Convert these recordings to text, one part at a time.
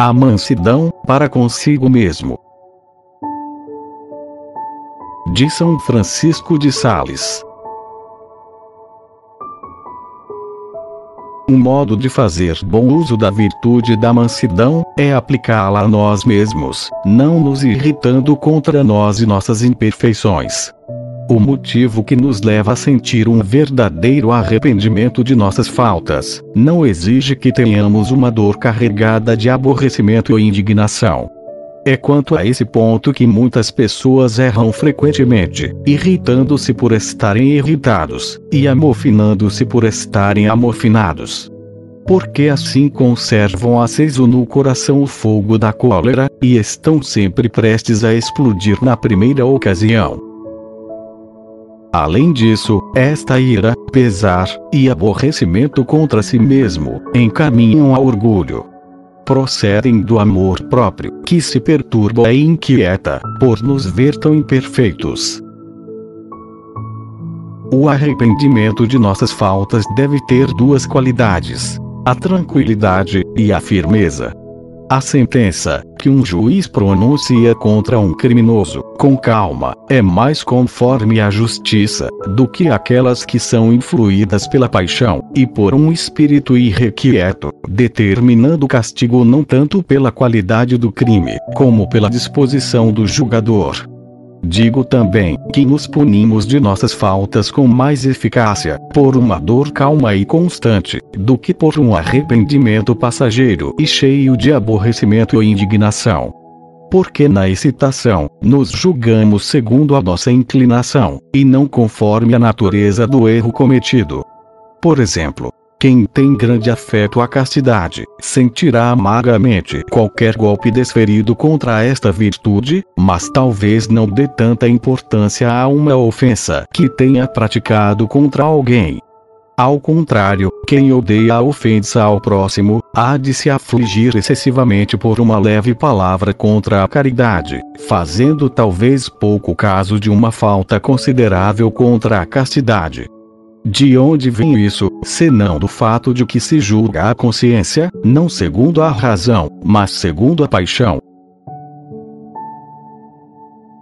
A mansidão, para consigo mesmo. De São Francisco de Sales. Um modo de fazer bom uso da virtude da mansidão é aplicá-la a nós mesmos, não nos irritando contra nós e nossas imperfeições. O motivo que nos leva a sentir um verdadeiro arrependimento de nossas faltas não exige que tenhamos uma dor carregada de aborrecimento ou indignação. É quanto a esse ponto que muitas pessoas erram frequentemente, irritando-se por estarem irritados, e amofinando-se por estarem amofinados. Porque assim conservam aceso no coração o fogo da cólera, e estão sempre prestes a explodir na primeira ocasião. Além disso, esta ira, pesar e aborrecimento contra si mesmo encaminham ao orgulho, procedem do amor próprio, que se perturba e inquieta, por nos ver tão imperfeitos. O arrependimento de nossas faltas deve ter duas qualidades: a tranquilidade e a firmeza. A sentença, que um juiz pronuncia contra um criminoso, com calma, é mais conforme à justiça, do que aquelas que são influídas pela paixão, e por um espírito irrequieto, determinando castigo não tanto pela qualidade do crime, como pela disposição do julgador. Digo também que nos punimos de nossas faltas com mais eficácia, por uma dor calma e constante, do que por um arrependimento passageiro e cheio de aborrecimento e indignação. Porque na excitação, nos julgamos segundo a nossa inclinação, e não conforme a natureza do erro cometido. Por exemplo, quem tem grande afeto à castidade, sentirá amargamente qualquer golpe desferido contra esta virtude, mas talvez não dê tanta importância a uma ofensa que tenha praticado contra alguém. Ao contrário, quem odeia a ofensa ao próximo, há de se afligir excessivamente por uma leve palavra contra a caridade, fazendo talvez pouco caso de uma falta considerável contra a castidade. De onde vem isso, senão do fato de que se julga a consciência, não segundo a razão, mas segundo a paixão?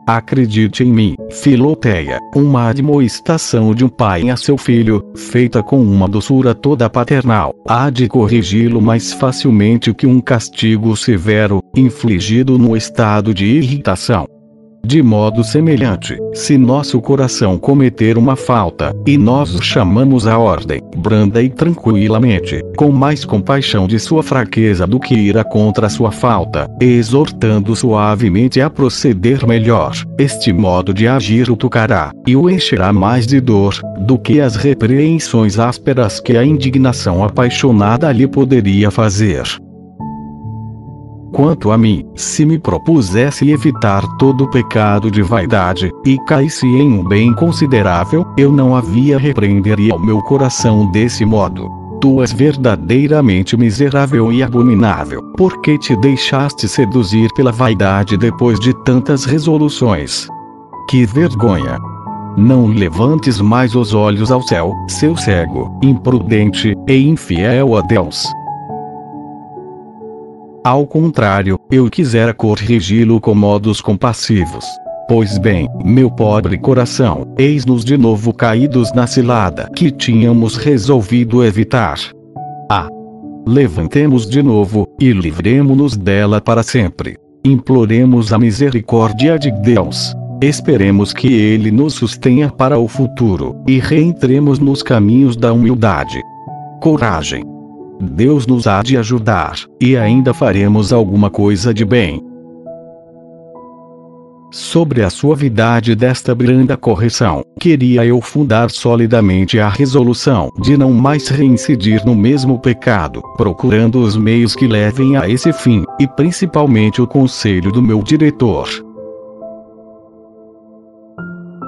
Acredite em mim, Filoteia, uma admoestação de um pai a seu filho, feita com uma doçura toda paternal, há de corrigi-lo mais facilmente que um castigo severo, infligido no estado de irritação. De modo semelhante, se nosso coração cometer uma falta, e nós o chamamos à ordem, branda e tranquilamente, com mais compaixão de sua fraqueza do que ira contra sua falta, exortando suavemente a proceder melhor, este modo de agir o tocará, e o encherá mais de dor, do que as repreensões ásperas que a indignação apaixonada lhe poderia fazer. Quanto a mim, se me propusesse evitar todo pecado de vaidade, e caísse em um bem considerável, eu não havia repreenderia o meu coração desse modo. Tu és verdadeiramente miserável e abominável, porque te deixaste seduzir pela vaidade depois de tantas resoluções. Que vergonha! Não levantes mais os olhos ao céu, seu cego, imprudente e infiel a Deus. Ao contrário, eu quisera corrigi-lo com modos compassivos. Pois bem, meu pobre coração, eis-nos de novo caídos na cilada que tínhamos resolvido evitar. Ah! Levantemos de novo, e livremo-nos dela para sempre. Imploremos a misericórdia de Deus. Esperemos que Ele nos sustenha para o futuro, e reentremos nos caminhos da humildade. Coragem! Deus nos há de ajudar, e ainda faremos alguma coisa de bem. Sobre a suavidade desta branda correção, queria eu fundar solidamente a resolução de não mais reincidir no mesmo pecado, procurando os meios que levem a esse fim, e principalmente o conselho do meu diretor,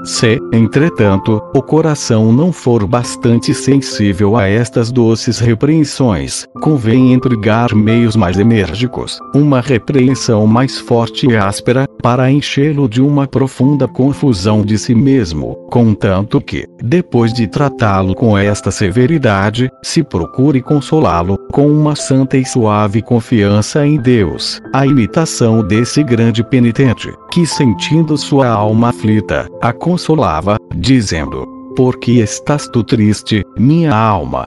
Se, entretanto, o coração não for bastante sensível a estas doces repreensões, convém empregar meios mais enérgicos, uma repreensão mais forte e áspera, para enchê-lo de uma profunda confusão de si mesmo, contanto que, depois de tratá-lo com esta severidade, se procure consolá-lo, com uma santa e suave confiança em Deus, a imitação desse grande penitente, que sentindo sua alma aflita, a consolava, dizendo: Por que estás tu triste, minha alma?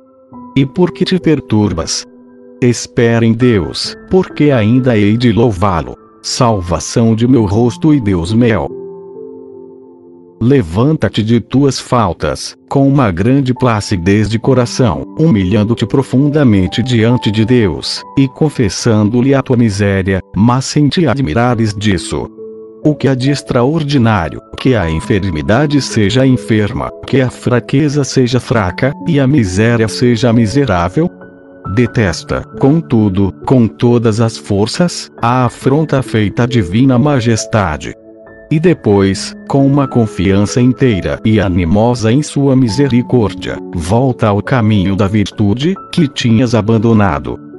E por que te perturbas? Espera em Deus, porque ainda hei de louvá-lo, salvação de meu rosto e Deus meu. Levanta-te de tuas faltas, com uma grande placidez de coração, humilhando-te profundamente diante de Deus, e confessando-lhe a tua miséria, mas sem te admirares disso. O que há de extraordinário, que a enfermidade seja enferma, que a fraqueza seja fraca, e a miséria seja miserável? Detesta, contudo, com todas as forças, a afronta feita à divina majestade, e depois, com uma confiança inteira e animosa em sua misericórdia, volta ao caminho da virtude, que tinhas abandonado.